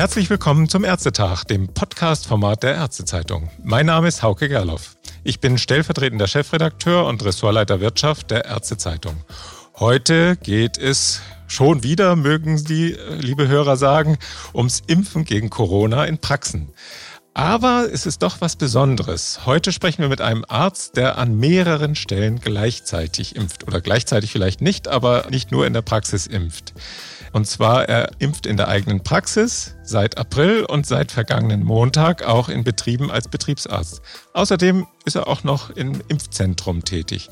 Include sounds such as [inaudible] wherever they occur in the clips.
Herzlich willkommen zum Ärztetag, dem Podcast-Format der Ärztezeitung. Mein Name ist Hauke Gerloff. Ich bin stellvertretender Chefredakteur und Ressortleiter Wirtschaft der Ärztezeitung. Heute geht es schon wieder, mögen Sie, liebe Hörer, sagen, ums Impfen gegen Corona in Praxen. Aber es ist doch was Besonderes. Heute sprechen wir mit einem Arzt, der an mehreren Stellen gleichzeitig impft. Oder gleichzeitig vielleicht nicht, aber nicht nur in der Praxis impft. Und zwar, er impft in der eigenen Praxis seit April und seit vergangenen Montag auch in Betrieben als Betriebsarzt. Außerdem ist er auch noch im Impfzentrum tätig.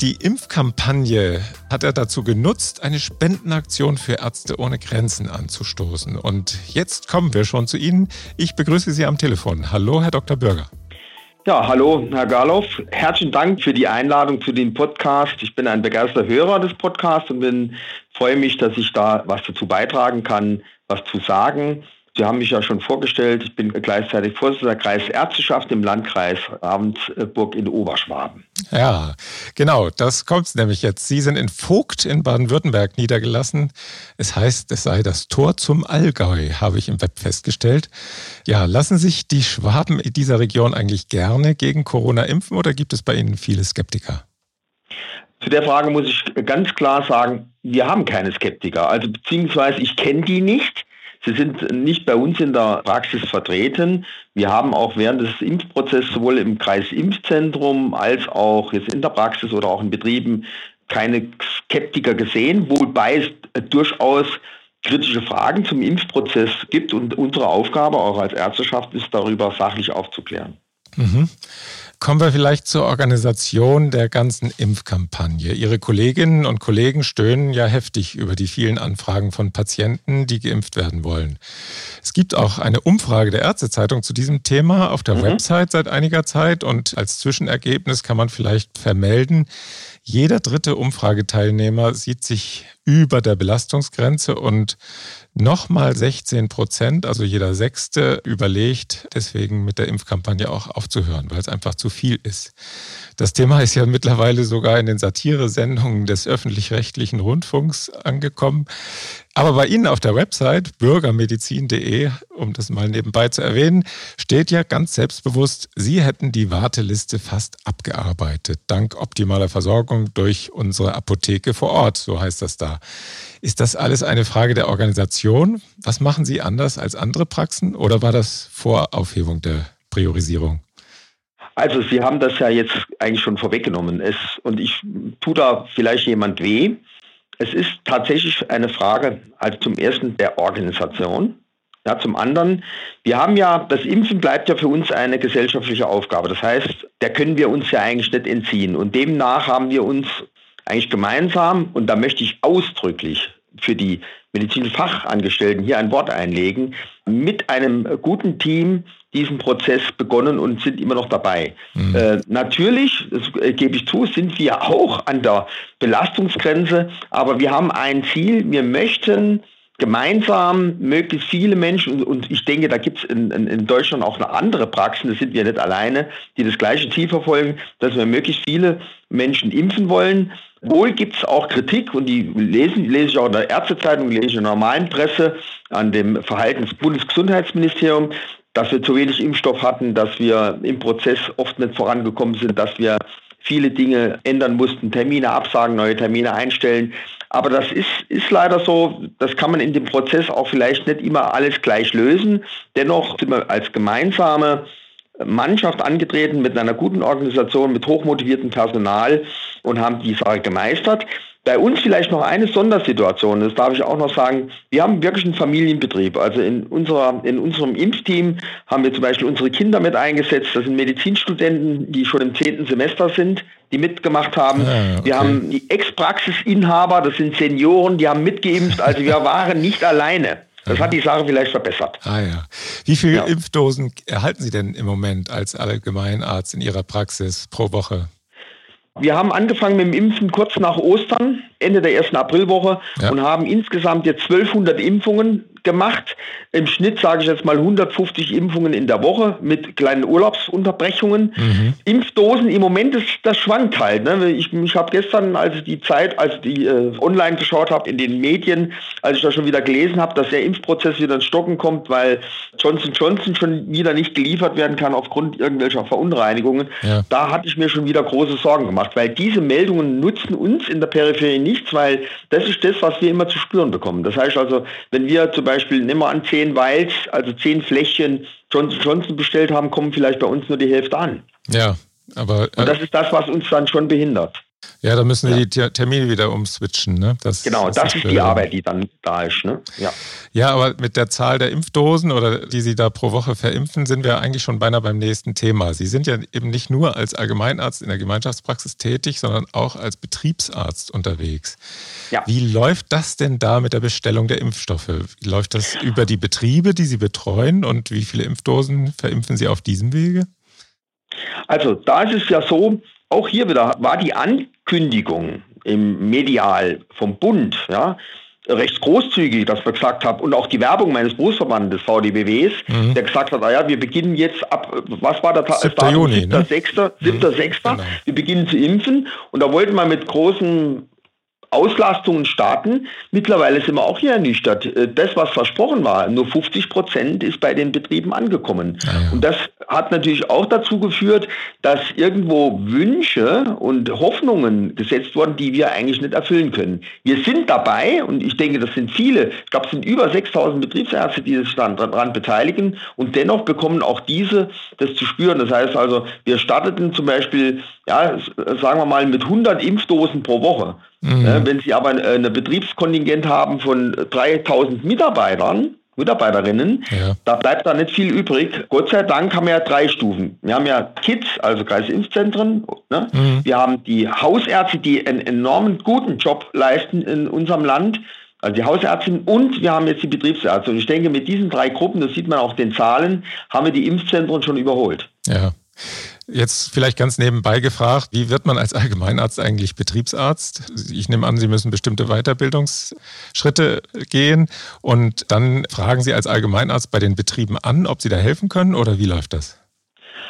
Die Impfkampagne hat er dazu genutzt, eine Spendenaktion für Ärzte ohne Grenzen anzustoßen. Und jetzt kommen wir schon zu Ihnen. Ich begrüße Sie am Telefon. Hallo, Herr Dr. Bürger. Ja, hallo, Herr Garloff. Herzlichen Dank für die Einladung zu dem Podcast. Ich bin ein begeisterter Hörer des Podcasts und bin, freue mich, dass ich da was dazu beitragen kann, was zu sagen. Sie haben mich ja schon vorgestellt. Ich bin gleichzeitig Vorsitzender der Kreisärzteschaft im Landkreis Ravensburg in Oberschwaben. Ja, genau. Das kommt nämlich jetzt. Sie sind in Vogt in Baden-Württemberg niedergelassen. Es heißt, es sei das Tor zum Allgäu, habe ich im Web festgestellt. Ja, lassen sich die Schwaben in dieser Region eigentlich gerne gegen Corona impfen oder gibt es bei Ihnen viele Skeptiker? Zu der Frage muss ich ganz klar sagen, wir haben keine Skeptiker. Also beziehungsweise ich kenne die nicht. Sie sind nicht bei uns in der Praxis vertreten. Wir haben auch während des Impfprozesses sowohl im Kreisimpfzentrum als auch jetzt in der Praxis oder auch in Betrieben keine Skeptiker gesehen, wobei es durchaus kritische Fragen zum Impfprozess gibt und unsere Aufgabe auch als Ärzteschaft ist, darüber sachlich aufzuklären. Mhm. Kommen wir vielleicht zur Organisation der ganzen Impfkampagne. Ihre Kolleginnen und Kollegen stöhnen ja heftig über die vielen Anfragen von Patienten, die geimpft werden wollen. Es gibt auch eine Umfrage der Ärztezeitung zu diesem Thema auf der mhm. Website seit einiger Zeit und als Zwischenergebnis kann man vielleicht vermelden, jeder dritte Umfrageteilnehmer sieht sich über der Belastungsgrenze und nochmal 16 Prozent, also jeder Sechste, überlegt, deswegen mit der Impfkampagne auch aufzuhören, weil es einfach zu viel ist. Das Thema ist ja mittlerweile sogar in den Satiresendungen des öffentlich-rechtlichen Rundfunks angekommen. Aber bei Ihnen auf der Website bürgermedizin.de, um das mal nebenbei zu erwähnen, steht ja ganz selbstbewusst, Sie hätten die Warteliste fast abgearbeitet, dank optimaler Versorgung durch unsere Apotheke vor Ort, so heißt das da. Ist das alles eine Frage der Organisation? Was machen Sie anders als andere Praxen oder war das vor Aufhebung der Priorisierung? Also Sie haben das ja jetzt eigentlich schon vorweggenommen. Es, und ich tue da vielleicht jemand weh. Es ist tatsächlich eine Frage, also zum ersten der Organisation. Ja, zum anderen, wir haben ja, das Impfen bleibt ja für uns eine gesellschaftliche Aufgabe. Das heißt, der können wir uns ja eigentlich nicht entziehen. Und demnach haben wir uns eigentlich gemeinsam, und da möchte ich ausdrücklich für die medizinischen Fachangestellten hier ein Wort einlegen, mit einem guten Team diesen Prozess begonnen und sind immer noch dabei. Mhm. Äh, natürlich, das äh, gebe ich zu, sind wir auch an der Belastungsgrenze, aber wir haben ein Ziel, wir möchten gemeinsam möglichst viele Menschen, und ich denke, da gibt es in, in, in, Deutschland auch eine andere Praxis, da sind wir nicht alleine, die das gleiche Ziel verfolgen, dass wir möglichst viele Menschen impfen wollen. Wohl gibt es auch Kritik und die lesen, lese ich auch in der Ärztezeitung, lese ich in der normalen Presse an dem Verhalten des Bundesgesundheitsministeriums, dass wir zu wenig Impfstoff hatten, dass wir im Prozess oft nicht vorangekommen sind, dass wir viele Dinge ändern mussten, Termine absagen, neue Termine einstellen. Aber das ist, ist leider so, das kann man in dem Prozess auch vielleicht nicht immer alles gleich lösen. Dennoch sind wir als gemeinsame Mannschaft angetreten mit einer guten Organisation, mit hochmotiviertem Personal und haben die Sache gemeistert. Bei uns vielleicht noch eine Sondersituation, das darf ich auch noch sagen. Wir haben wirklich einen Familienbetrieb. Also in, unserer, in unserem Impfteam haben wir zum Beispiel unsere Kinder mit eingesetzt. Das sind Medizinstudenten, die schon im zehnten Semester sind, die mitgemacht haben. Ah, okay. Wir haben die Ex-Praxisinhaber, das sind Senioren, die haben mitgeimpft. Also wir waren nicht alleine. Das hat die Sache vielleicht verbessert. Ah ja. Wie viele ja. Impfdosen erhalten Sie denn im Moment als Allgemeinarzt in Ihrer Praxis pro Woche? Wir haben angefangen mit dem Impfen kurz nach Ostern, Ende der ersten Aprilwoche ja. und haben insgesamt jetzt 1200 Impfungen gemacht. Im Schnitt sage ich jetzt mal 150 Impfungen in der Woche mit kleinen Urlaubsunterbrechungen. Mhm. Impfdosen im Moment ist das schwankt halt. Ne? Ich, ich habe gestern, als ich die Zeit, als ich die äh, online geschaut habe in den Medien, als ich da schon wieder gelesen habe, dass der Impfprozess wieder ins Stocken kommt, weil Johnson Johnson schon wieder nicht geliefert werden kann aufgrund irgendwelcher Verunreinigungen. Ja. Da hatte ich mir schon wieder große Sorgen gemacht, weil diese Meldungen nutzen uns in der Peripherie nichts, weil das ist das, was wir immer zu spüren bekommen. Das heißt also, wenn wir zum Beispiel, nehmen wir an, zehn Vials, also zehn Fläschchen Johnson Johnson bestellt haben, kommen vielleicht bei uns nur die Hälfte an. Ja, aber. Äh, Und das ist das, was uns dann schon behindert. Ja, da müssen wir ja. die Termine wieder umswitchen. Ne? Das, genau, das, das ist die Arbeit, die dann da ist. Ne? Ja. ja, aber mit der Zahl der Impfdosen oder die Sie da pro Woche verimpfen, sind wir eigentlich schon beinahe beim nächsten Thema. Sie sind ja eben nicht nur als Allgemeinarzt in der Gemeinschaftspraxis tätig, sondern auch als Betriebsarzt unterwegs. Ja. Wie läuft das denn da mit der Bestellung der Impfstoffe? Wie läuft das über die Betriebe, die Sie betreuen und wie viele Impfdosen verimpfen Sie auf diesem Wege? Also da ist es ja so, auch hier wieder war die Ankündigung im Medial vom Bund, ja, recht großzügig, dass wir gesagt haben, und auch die Werbung meines Berufsverbandes VDBWs, mhm. der gesagt hat, naja, wir beginnen jetzt ab, was war der Tag? 7. Juni, 7. Ne? 6. 7. Mhm. 6. Genau. Wir beginnen zu impfen und da wollten wir mit großen Auslastungen starten. Mittlerweile sind wir auch hier ernüchtert. Äh, das, was versprochen war, nur 50 Prozent ist bei den Betrieben angekommen. Ja, ja. Und das hat natürlich auch dazu geführt, dass irgendwo Wünsche und Hoffnungen gesetzt wurden, die wir eigentlich nicht erfüllen können. Wir sind dabei, und ich denke, das sind viele, ich glaube, es sind über 6000 Betriebsärzte, die sich daran beteiligen, und dennoch bekommen auch diese das zu spüren. Das heißt also, wir starteten zum Beispiel, ja, sagen wir mal, mit 100 Impfdosen pro Woche. Mhm. wenn Sie aber äh, ein Betriebskontingent haben von 3000 Mitarbeitern, Mitarbeiterinnen, ja. da bleibt da nicht viel übrig. Gott sei Dank haben wir ja drei Stufen. Wir haben ja KITS, also Kreisimpfzentren. Ne? Mhm. Wir haben die Hausärzte, die einen enormen guten Job leisten in unserem Land. Also die Hausärztin und wir haben jetzt die Betriebsärzte. Und ich denke, mit diesen drei Gruppen, das sieht man auch den Zahlen, haben wir die Impfzentren schon überholt. Ja. Jetzt vielleicht ganz nebenbei gefragt, wie wird man als Allgemeinarzt eigentlich Betriebsarzt? Ich nehme an, Sie müssen bestimmte Weiterbildungsschritte gehen und dann fragen Sie als Allgemeinarzt bei den Betrieben an, ob Sie da helfen können oder wie läuft das?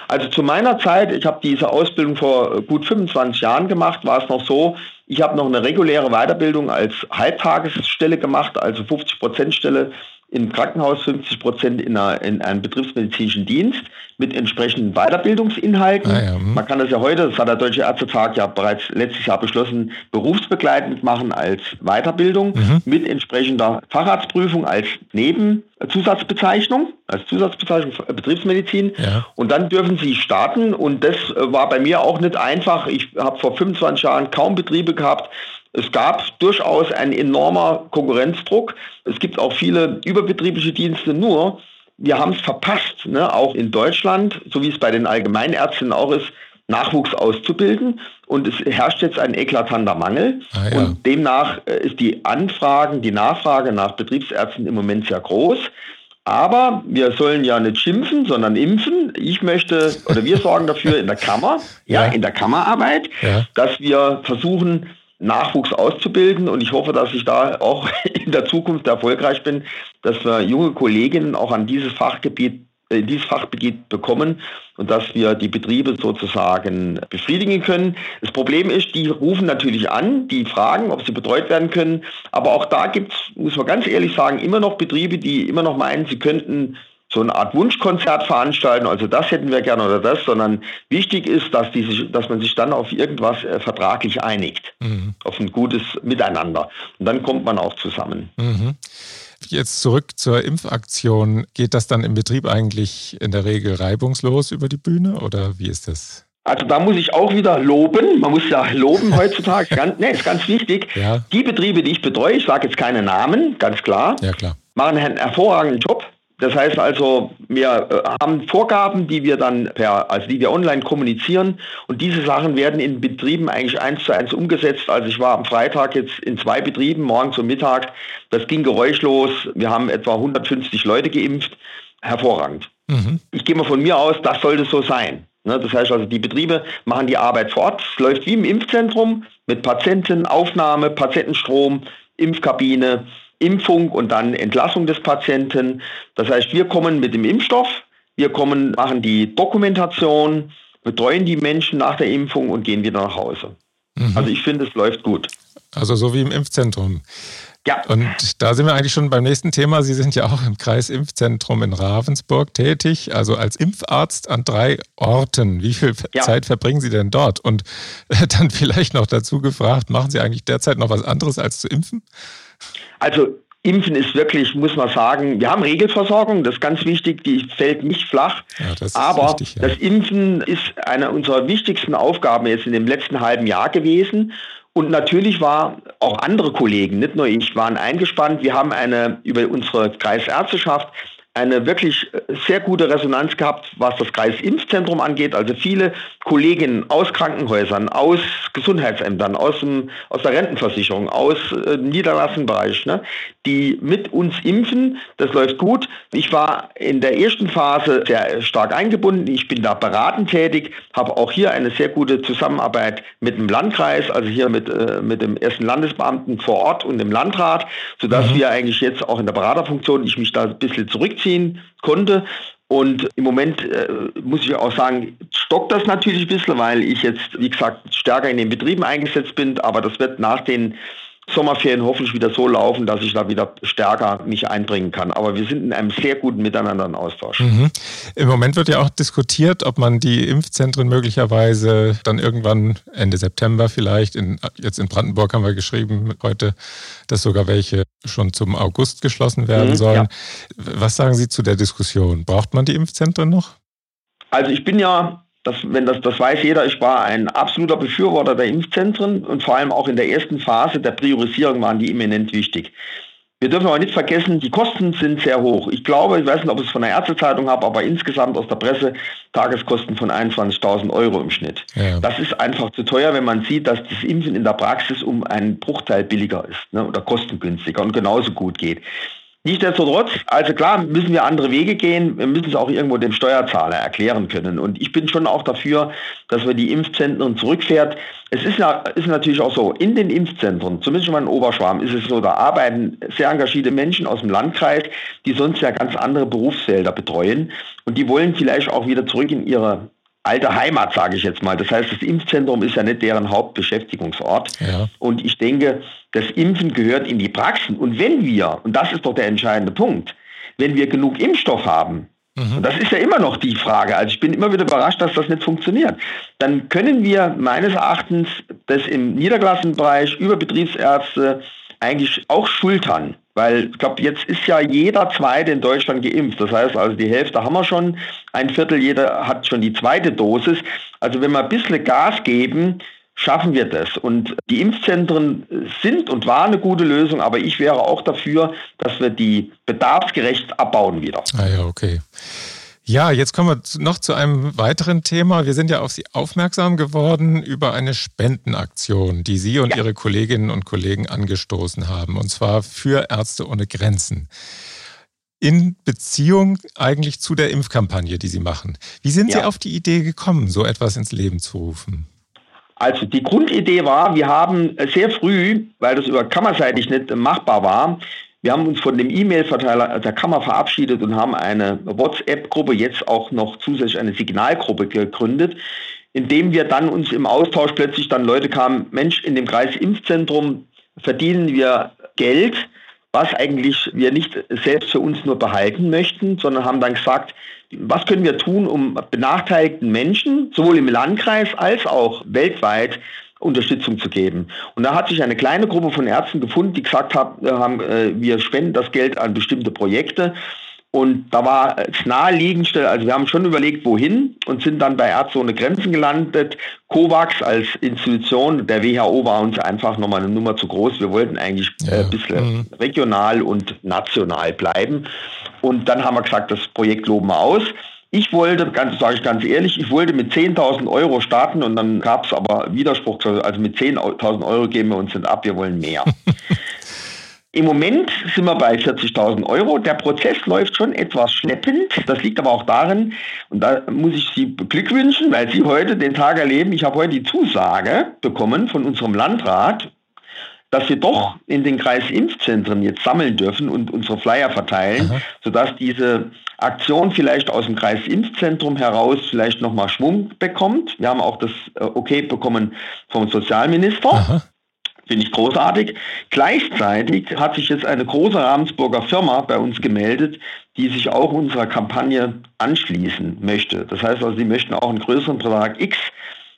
Also zu meiner Zeit, ich habe diese Ausbildung vor gut 25 Jahren gemacht, war es noch so, ich habe noch eine reguläre Weiterbildung als Halbtagesstelle gemacht, also 50 Prozent Stelle im Krankenhaus 50 Prozent in, in, einem betriebsmedizinischen Dienst mit entsprechenden Weiterbildungsinhalten. Ah, ja, hm. Man kann das ja heute, das hat der Deutsche Ärztetag ja bereits letztes Jahr beschlossen, berufsbegleitend machen als Weiterbildung mhm. mit entsprechender Facharztprüfung als Nebenzusatzbezeichnung, als Zusatzbezeichnung Betriebsmedizin. Ja. Und dann dürfen Sie starten und das war bei mir auch nicht einfach. Ich habe vor 25 Jahren kaum Betriebe gehabt, es gab durchaus einen enormer Konkurrenzdruck. Es gibt auch viele überbetriebliche Dienste, nur wir haben es verpasst, ne? auch in Deutschland, so wie es bei den Allgemeinärztinnen auch ist, Nachwuchs auszubilden. Und es herrscht jetzt ein eklatanter Mangel. Ah, ja. Und demnach äh, ist die Anfragen, die Nachfrage nach Betriebsärzten im Moment sehr groß. Aber wir sollen ja nicht schimpfen, sondern impfen. Ich möchte, oder wir sorgen dafür in der Kammer, [laughs] ja, ja in der Kammerarbeit, ja. dass wir versuchen, Nachwuchs auszubilden. Und ich hoffe, dass ich da auch [laughs] in der Zukunft erfolgreich bin, dass wir junge Kolleginnen auch an dieses Fachgebiet in äh, dieses Fachgebiet bekommen und dass wir die Betriebe sozusagen befriedigen können. Das Problem ist, die rufen natürlich an, die fragen, ob sie betreut werden können. Aber auch da gibt es, muss man ganz ehrlich sagen, immer noch Betriebe, die immer noch meinen, sie könnten so eine Art Wunschkonzert veranstalten, also das hätten wir gerne oder das, sondern wichtig ist, dass, die dass man sich dann auf irgendwas äh, vertraglich einigt, mhm. auf ein gutes Miteinander. Und dann kommt man auch zusammen. Mhm. Jetzt zurück zur Impfaktion. Geht das dann im Betrieb eigentlich in der Regel reibungslos über die Bühne oder wie ist das? Also da muss ich auch wieder loben. Man muss ja loben [laughs] heutzutage. ganz, nee, ist ganz wichtig. Ja. Die Betriebe, die ich betreue, ich sage jetzt keine Namen, ganz klar, ja, klar. machen einen hervorragenden Job. Das heißt also, wir äh, haben Vorgaben, die wir dann per, also die wir online kommunizieren und diese Sachen werden in Betrieben eigentlich eins zu eins umgesetzt. Also ich war am Freitag jetzt in zwei Betrieben, morgens und Mittag. Das ging geräuschlos. Wir haben etwa 150 Leute geimpft. Hervorragend. Mhm. Ich gehe mal von mir aus, das sollte so sein. Ne, das heißt also, die Betriebe machen die Arbeit vor Ort. Es läuft wie im Impfzentrum mit Patientenaufnahme, Patientenstrom, Impfkabine, Impfung und dann Entlassung des Patienten. Das heißt, wir kommen mit dem Impfstoff, wir kommen, machen die Dokumentation, betreuen die Menschen nach der Impfung und gehen wieder nach Hause. Mhm. Also ich finde, es läuft gut. Also so wie im Impfzentrum. Ja. Und da sind wir eigentlich schon beim nächsten Thema. Sie sind ja auch im Kreisimpfzentrum in Ravensburg tätig, also als Impfarzt an drei Orten. Wie viel ja. Zeit verbringen Sie denn dort? Und [laughs] dann vielleicht noch dazu gefragt, machen Sie eigentlich derzeit noch was anderes als zu impfen? Also Impfen ist wirklich, muss man sagen, wir haben Regelversorgung, das ist ganz wichtig, die fällt nicht flach. Ja, das aber wichtig, ja. das Impfen ist eine unserer wichtigsten Aufgaben jetzt in dem letzten halben Jahr gewesen. Und natürlich war auch andere Kollegen, nicht nur ich, waren eingespannt. Wir haben eine über unsere Kreisärzteschaft eine wirklich äh, sehr gute Resonanz gehabt, was das Kreisimpfzentrum angeht. Also viele Kolleginnen aus Krankenhäusern, aus Gesundheitsämtern, aus, dem, aus der Rentenversicherung, aus äh, Niederlassenbereich, ne, die mit uns impfen. Das läuft gut. Ich war in der ersten Phase sehr stark eingebunden. Ich bin da beratend tätig, habe auch hier eine sehr gute Zusammenarbeit mit dem Landkreis, also hier mit, äh, mit dem ersten Landesbeamten vor Ort und dem Landrat, sodass mhm. wir eigentlich jetzt auch in der Beraterfunktion, ich mich da ein bisschen zurückziehe ziehen konnte. Und im Moment äh, muss ich auch sagen, stockt das natürlich ein bisschen, weil ich jetzt, wie gesagt, stärker in den Betrieben eingesetzt bin. Aber das wird nach den Sommerferien hoffentlich wieder so laufen, dass ich da wieder stärker mich einbringen kann. Aber wir sind in einem sehr guten Miteinander in Austausch. Mhm. Im Moment wird ja auch diskutiert, ob man die Impfzentren möglicherweise dann irgendwann Ende September vielleicht, in, jetzt in Brandenburg haben wir geschrieben heute, dass sogar welche schon zum August geschlossen werden mhm, sollen. Ja. Was sagen Sie zu der Diskussion? Braucht man die Impfzentren noch? Also ich bin ja das, wenn das, das weiß jeder, ich war ein absoluter Befürworter der Impfzentren und vor allem auch in der ersten Phase der Priorisierung waren die eminent wichtig. Wir dürfen aber nicht vergessen, die Kosten sind sehr hoch. Ich glaube, ich weiß nicht, ob ich es von der Ärztezeitung habe, aber insgesamt aus der Presse Tageskosten von 21.000 Euro im Schnitt. Ja. Das ist einfach zu teuer, wenn man sieht, dass das Impfen in der Praxis um einen Bruchteil billiger ist ne, oder kostengünstiger und genauso gut geht. Nichtsdestotrotz, also klar, müssen wir andere Wege gehen. Wir müssen es auch irgendwo dem Steuerzahler erklären können. Und ich bin schon auch dafür, dass wir die Impfzentren zurückfährt. Es ist, ist natürlich auch so, in den Impfzentren, zumindest schon mal in Oberschwarm, ist es so, da arbeiten sehr engagierte Menschen aus dem Landkreis, die sonst ja ganz andere Berufsfelder betreuen. Und die wollen vielleicht auch wieder zurück in ihre alte Heimat, sage ich jetzt mal. Das heißt, das Impfzentrum ist ja nicht deren Hauptbeschäftigungsort. Ja. Und ich denke, das Impfen gehört in die Praxen. Und wenn wir, und das ist doch der entscheidende Punkt, wenn wir genug Impfstoff haben, mhm. und das ist ja immer noch die Frage, also ich bin immer wieder überrascht, dass das nicht funktioniert, dann können wir meines Erachtens das im Niederklassenbereich über Betriebsärzte eigentlich auch schultern. Weil ich glaube, jetzt ist ja jeder Zweite in Deutschland geimpft. Das heißt also, die Hälfte haben wir schon, ein Viertel jeder hat schon die zweite Dosis. Also wenn wir ein bisschen Gas geben, schaffen wir das. Und die Impfzentren sind und waren eine gute Lösung, aber ich wäre auch dafür, dass wir die bedarfsgerecht abbauen wieder. Ah ja, okay. Ja, jetzt kommen wir noch zu einem weiteren Thema. Wir sind ja auf Sie aufmerksam geworden über eine Spendenaktion, die Sie und ja. Ihre Kolleginnen und Kollegen angestoßen haben, und zwar für Ärzte ohne Grenzen. In Beziehung eigentlich zu der Impfkampagne, die Sie machen. Wie sind ja. Sie auf die Idee gekommen, so etwas ins Leben zu rufen? Also die Grundidee war, wir haben sehr früh, weil das über kammerseitig nicht machbar war, wir haben uns von dem E-Mail-Verteiler der Kammer verabschiedet und haben eine WhatsApp-Gruppe, jetzt auch noch zusätzlich eine Signalgruppe gegründet, indem wir dann uns im Austausch plötzlich dann Leute kamen, Mensch, in dem Kreis Impfzentrum verdienen wir Geld, was eigentlich wir nicht selbst für uns nur behalten möchten, sondern haben dann gesagt, was können wir tun, um benachteiligten Menschen, sowohl im Landkreis als auch weltweit, Unterstützung zu geben. Und da hat sich eine kleine Gruppe von Ärzten gefunden, die gesagt haben, äh, wir spenden das Geld an bestimmte Projekte. Und da war es naheliegendste, also wir haben schon überlegt, wohin und sind dann bei Ärzte ohne Grenzen gelandet. COVAX als Institution der WHO war uns einfach nochmal eine Nummer zu groß. Wir wollten eigentlich äh, ja. ein bisschen mhm. regional und national bleiben. Und dann haben wir gesagt, das Projekt loben wir aus. Ich wollte, ganz sage ich ganz ehrlich, ich wollte mit 10.000 Euro starten und dann gab es aber Widerspruch. Also mit 10.000 Euro geben wir uns nicht ab, wir wollen mehr. [laughs] Im Moment sind wir bei 40.000 Euro. Der Prozess läuft schon etwas schleppend. Das liegt aber auch darin, und da muss ich Sie beglückwünschen, weil Sie heute den Tag erleben. Ich habe heute die Zusage bekommen von unserem Landrat, dass wir doch in den Kreisimpfzentren jetzt sammeln dürfen und unsere Flyer verteilen, Aha. sodass diese Aktion vielleicht aus dem Kreisimpfzentrum heraus vielleicht nochmal Schwung bekommt. Wir haben auch das äh, Okay bekommen vom Sozialminister. Aha. Finde ich großartig. Gleichzeitig hat sich jetzt eine große Ravensburger Firma bei uns gemeldet, die sich auch unserer Kampagne anschließen möchte. Das heißt also, sie möchten auch einen größeren Betrag X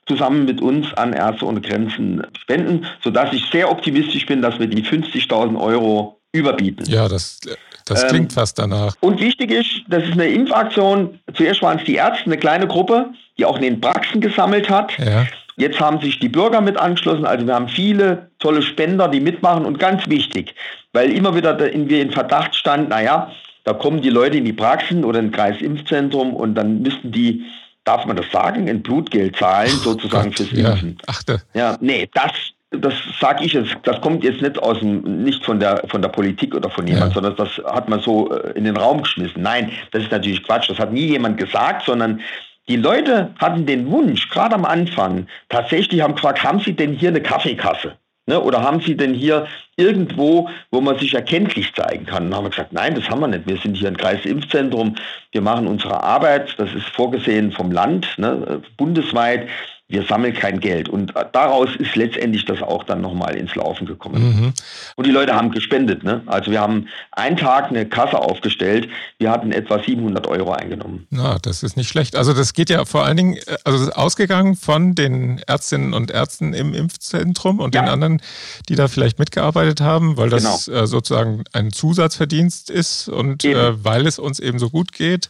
zusammen mit uns an Ärzte ohne Grenzen spenden, sodass ich sehr optimistisch bin, dass wir die 50.000 Euro überbieten. Ja, das, das ähm, klingt fast danach. Und wichtig ist, das ist eine Impfaktion. Zuerst waren es die Ärzte, eine kleine Gruppe, die auch in den Praxen gesammelt hat. Ja. Jetzt haben sich die Bürger mit angeschlossen. Also wir haben viele tolle Spender, die mitmachen. Und ganz wichtig, weil immer wieder wir in Verdacht standen, naja, da kommen die Leute in die Praxen oder in Kreisimpfzentrum und dann müssten die, darf man das sagen, ein Blutgeld zahlen, sozusagen Gott, fürs Impfen. Ja, achte. ja, nee, das, das sage ich jetzt, das kommt jetzt nicht aus dem, nicht von der, von der Politik oder von jemand, ja. sondern das hat man so äh, in den Raum geschmissen. Nein, das ist natürlich Quatsch. Das hat nie jemand gesagt, sondern die Leute hatten den Wunsch, gerade am Anfang, tatsächlich haben gefragt, haben Sie denn hier eine Kaffeekasse? Ne? Oder haben Sie denn hier irgendwo, wo man sich erkenntlich zeigen kann? Und dann haben wir gesagt, nein, das haben wir nicht. Wir sind hier ein Kreisimpfzentrum. Wir machen unsere Arbeit. Das ist vorgesehen vom Land, ne? bundesweit wir sammeln kein Geld. Und daraus ist letztendlich das auch dann nochmal ins Laufen gekommen. Mhm. Und die Leute haben gespendet. Ne? Also wir haben einen Tag eine Kasse aufgestellt. Wir hatten etwa 700 Euro eingenommen. Na, das ist nicht schlecht. Also das geht ja vor allen Dingen, äh, also ausgegangen von den Ärztinnen und Ärzten im Impfzentrum und ja. den anderen, die da vielleicht mitgearbeitet haben, weil das genau. Äh, sozusagen ein Zusatzverdienst ist und äh, weil es uns eben so gut geht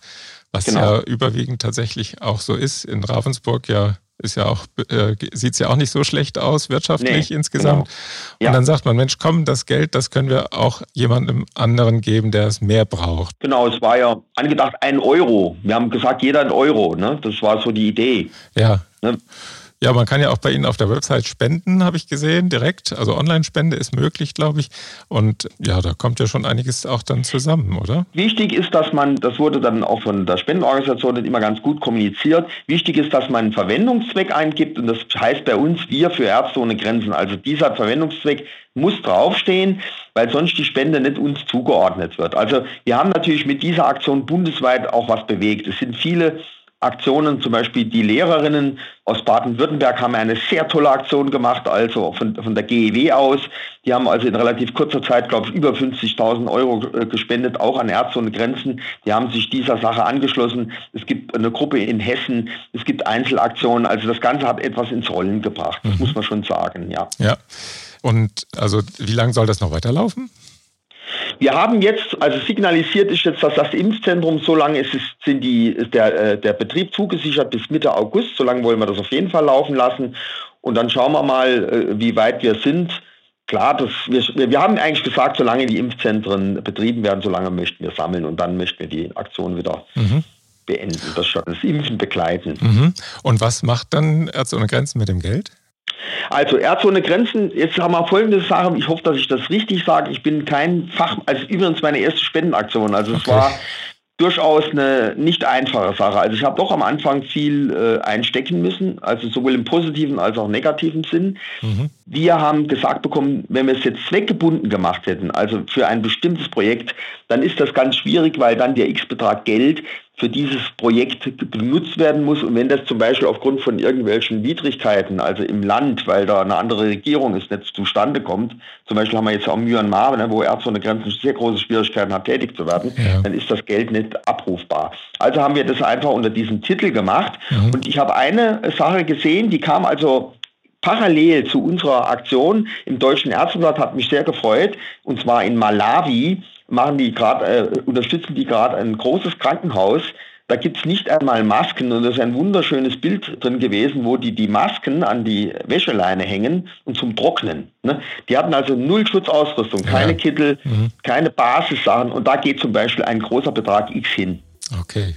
was genau. ja überwiegend tatsächlich auch so ist. In Ravensburg ja ist ja auch, äh, sieht es ja auch nicht so schlecht aus, wirtschaftlich nee, insgesamt. Genau. Ja. Und dann sagt man, Mensch, komm, das Geld, das können wir auch jemandem anderen geben, der es mehr braucht. Genau, es war ja angedacht ein Euro. Wir haben gesagt, jeder ein Euro. Ne? Das war so die Idee. Ja. Ne? Ja, man kann ja auch bei Ihnen auf der Website spenden, habe ich gesehen, direkt. Also Online-Spende ist möglich, glaube ich. Und ja, da kommt ja schon einiges auch dann zusammen, oder? Wichtig ist, dass man, das wurde dann auch von der Spendenorganisation immer ganz gut kommuniziert, wichtig ist, dass man einen Verwendungszweck eingibt. Und das heißt bei uns, wir für Ärzte ohne Grenzen. Also dieser Verwendungszweck muss draufstehen, weil sonst die Spende nicht uns zugeordnet wird. Also wir haben natürlich mit dieser Aktion bundesweit auch was bewegt. Es sind viele Aktionen, zum Beispiel die Lehrerinnen aus Baden-Württemberg haben eine sehr tolle Aktion gemacht, also von, von der GEW aus. Die haben also in relativ kurzer Zeit, glaube ich, über 50.000 Euro äh, gespendet, auch an Ärzte ohne Grenzen. Die haben sich dieser Sache angeschlossen. Es gibt eine Gruppe in Hessen, es gibt Einzelaktionen. Also das Ganze hat etwas ins Rollen gebracht, das mhm. muss man schon sagen, ja. Ja. Und also wie lange soll das noch weiterlaufen? Wir haben jetzt, also signalisiert ist jetzt, dass das Impfzentrum, so lange ist, sind die, der, äh, der Betrieb zugesichert bis Mitte August. So lange wollen wir das auf jeden Fall laufen lassen. Und dann schauen wir mal, äh, wie weit wir sind. Klar, das, wir, wir haben eigentlich gesagt, solange die Impfzentren betrieben werden, solange möchten wir sammeln und dann möchten wir die Aktion wieder mhm. beenden, das, das Impfen begleiten. Mhm. Und was macht dann Ärzte ohne Grenzen mit dem Geld? Also Ärzte ohne Grenzen, jetzt haben wir folgende Sache, ich hoffe, dass ich das richtig sage. Ich bin kein Fach, also übrigens meine erste Spendenaktion. Also okay. es war durchaus eine nicht einfache Sache. Also ich habe doch am Anfang viel äh, einstecken müssen, also sowohl im positiven als auch negativen Sinn. Mhm. Wir haben gesagt bekommen, wenn wir es jetzt zweckgebunden gemacht hätten, also für ein bestimmtes Projekt, dann ist das ganz schwierig, weil dann der X-Betrag Geld für dieses Projekt benutzt werden muss. Und wenn das zum Beispiel aufgrund von irgendwelchen Widrigkeiten, also im Land, weil da eine andere Regierung ist, nicht zustande kommt, zum Beispiel haben wir jetzt auch Myanmar, ne, wo Ärzte ohne Grenzen sehr große Schwierigkeiten hat, tätig zu werden, ja. dann ist das Geld nicht abrufbar. Also haben wir das einfach unter diesem Titel gemacht. Mhm. Und ich habe eine Sache gesehen, die kam also parallel zu unserer Aktion im Deutschen Ärzteblatt, hat mich sehr gefreut, und zwar in Malawi machen die gerade, äh, unterstützen die gerade ein großes Krankenhaus. Da gibt es nicht einmal Masken und das ist ein wunderschönes Bild drin gewesen, wo die die Masken an die Wäscheleine hängen und zum Trocknen. Ne? Die hatten also null Schutzausrüstung, keine ja. Kittel, mhm. keine Basissachen und da geht zum Beispiel ein großer Betrag X hin. Okay.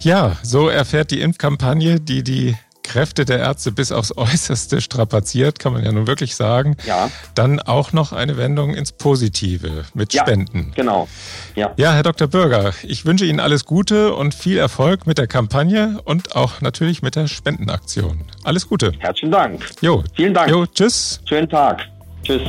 Ja, so erfährt die Impfkampagne, die die Kräfte der Ärzte bis aufs [laughs] Äußerste strapaziert, kann man ja nun wirklich sagen. Ja. Dann auch noch eine Wendung ins Positive mit ja, Spenden. Genau. Ja. ja, Herr Dr. Bürger, ich wünsche Ihnen alles Gute und viel Erfolg mit der Kampagne und auch natürlich mit der Spendenaktion. Alles Gute. Herzlichen Dank. Jo. Vielen Dank. Jo, tschüss. Schönen Tag. Tschüss.